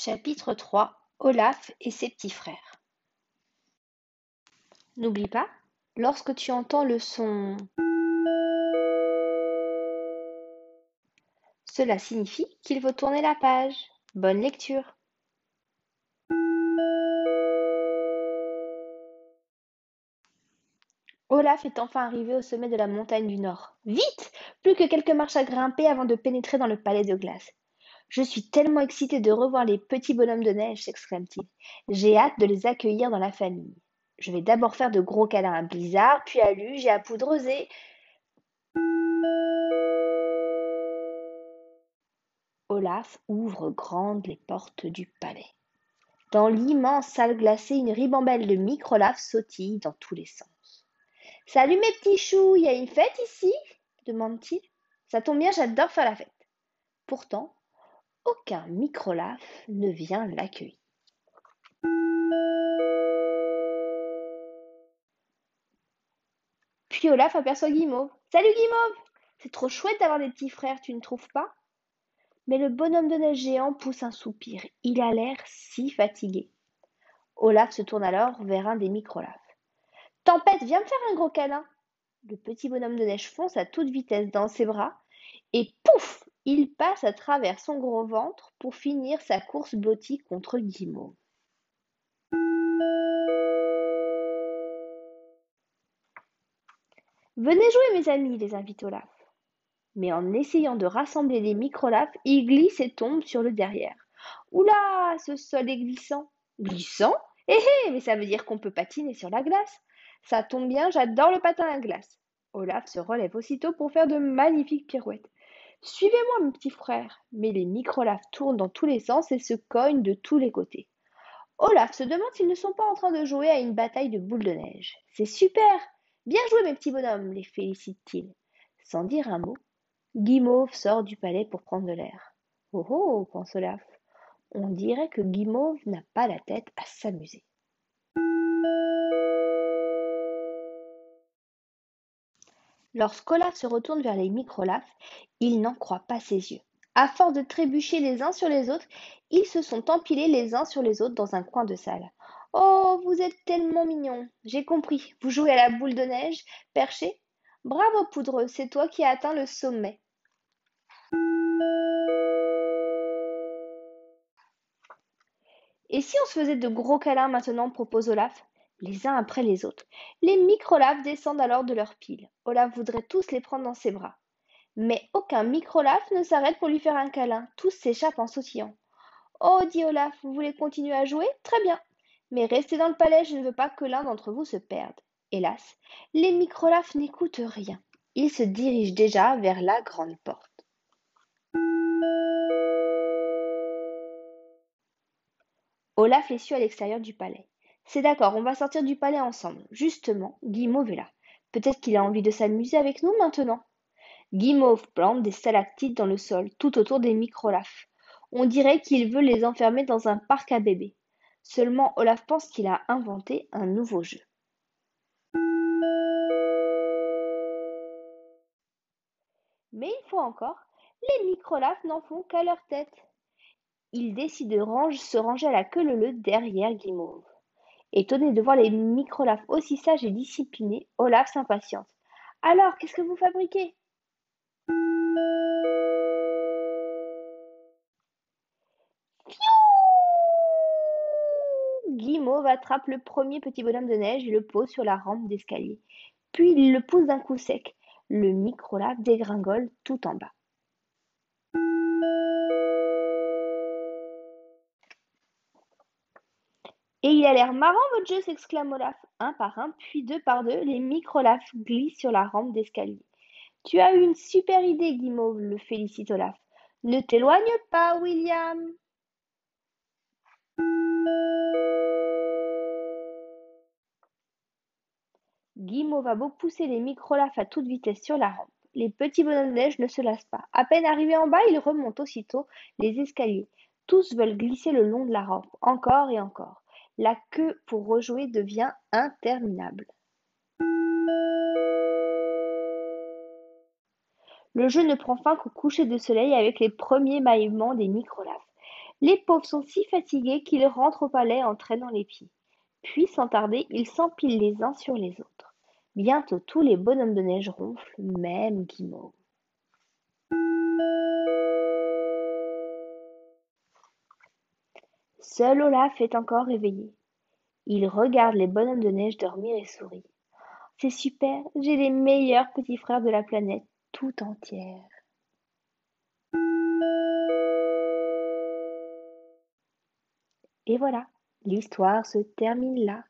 Chapitre 3 Olaf et ses petits frères N'oublie pas, lorsque tu entends le son cela signifie qu'il faut tourner la page. Bonne lecture. Olaf est enfin arrivé au sommet de la montagne du Nord. Vite Plus que quelques marches à grimper avant de pénétrer dans le palais de glace. Je suis tellement excité de revoir les petits bonhommes de neige, s'exclame-t-il. J'ai hâte de les accueillir dans la famille. Je vais d'abord faire de gros câlins à Blizzard, puis à Luge et à Poudreuse Olaf ouvre grandes les portes du palais. Dans l'immense salle glacée, une ribambelle de micro-Olaf sautille dans tous les sens. Salut mes petits choux, il y a une fête ici? demande-t-il. Ça tombe bien, j'adore faire la fête. Pourtant, aucun microlaf ne vient l'accueillir. Puis Olaf aperçoit Guimauve. Salut Guimauve C'est trop chouette d'avoir des petits frères, tu ne trouves pas? Mais le bonhomme de neige géant pousse un soupir. Il a l'air si fatigué. Olaf se tourne alors vers un des microlafs. Tempête, viens me faire un gros câlin. Le petit bonhomme de neige fonce à toute vitesse dans ses bras et pouf il passe à travers son gros ventre pour finir sa course blottie contre Guimauve. Venez jouer, mes amis, les invite Olaf. Mais en essayant de rassembler les microlafs, il glisse et tombe sur le derrière. Oula, ce sol est glissant. Glissant? Eh hé, mais ça veut dire qu'on peut patiner sur la glace. Ça tombe bien, j'adore le patin à glace. Olaf se relève aussitôt pour faire de magnifiques pirouettes. Suivez-moi, mon petit frère. Mais les microlafs tournent dans tous les sens et se cognent de tous les côtés. Olaf se demande s'ils ne sont pas en train de jouer à une bataille de boules de neige. C'est super Bien joué, mes petits bonhommes, les félicite-t-il. Sans dire un mot, Guimauve sort du palais pour prendre de l'air. Oh oh, pense Olaf. On dirait que Guimauve n'a pas la tête à s'amuser. Lorsqu'Olaf se retourne vers les microlafs, il n'en croit pas ses yeux. À force de trébucher les uns sur les autres, ils se sont empilés les uns sur les autres dans un coin de salle. Oh, vous êtes tellement mignons. J'ai compris. Vous jouez à la boule de neige, perché Bravo, Poudreux, c'est toi qui as atteint le sommet. Et si on se faisait de gros câlins maintenant propose Olaf les uns après les autres. Les microlafs descendent alors de leur pile. Olaf voudrait tous les prendre dans ses bras. Mais aucun microlaf ne s'arrête pour lui faire un câlin. Tous s'échappent en sautillant. Oh, dit Olaf, vous voulez continuer à jouer? Très bien. Mais restez dans le palais, je ne veux pas que l'un d'entre vous se perde. Hélas, les microlafs n'écoutent rien. Ils se dirigent déjà vers la grande porte. Olaf les suit à l'extérieur du palais. C'est d'accord, on va sortir du palais ensemble. Justement, Guimauve est là. Peut-être qu'il a envie de s'amuser avec nous maintenant. Guimauve plante des stalactites dans le sol, tout autour des microlafs. On dirait qu'il veut les enfermer dans un parc à bébés. Seulement Olaf pense qu'il a inventé un nouveau jeu. Mais une fois encore, les microlafs n'en font qu'à leur tête. Ils décident de se ranger à la queue leu derrière Guimauve. Étonné de voir les microlafs aussi sages et disciplinés, Olaf s'impatiente. Alors, qu'est-ce que vous fabriquez? Guimauve attrape le premier petit bonhomme de neige et le pose sur la rampe d'escalier. Puis il le pousse d'un coup sec. Le microlaf dégringole tout en bas. Et il a l'air marrant votre jeu s'exclame Olaf. Un par un, puis deux par deux, les microlafs glissent sur la rampe d'escalier. Tu as eu une super idée, Guimauve, le félicite Olaf. Ne t'éloigne pas, William. Guimauve va beau pousser les microlafs à toute vitesse sur la rampe. Les petits bonhommes de neige ne se lassent pas. À peine arrivés en bas, ils remontent aussitôt les escaliers. Tous veulent glisser le long de la rampe, encore et encore. La queue pour rejouer devient interminable. Le jeu ne prend fin qu'au coucher de soleil avec les premiers maillements des microlafs. Les pauvres sont si fatigués qu'ils rentrent au palais en traînant les pieds. Puis, sans tarder, ils s'empilent les uns sur les autres. Bientôt tous les bonhommes de neige ronflent, même Guimauve. Seul Olaf est encore réveillé. Il regarde les bonhommes de neige dormir et sourit. C'est super, j'ai les meilleurs petits frères de la planète tout entière. Et voilà, l'histoire se termine là.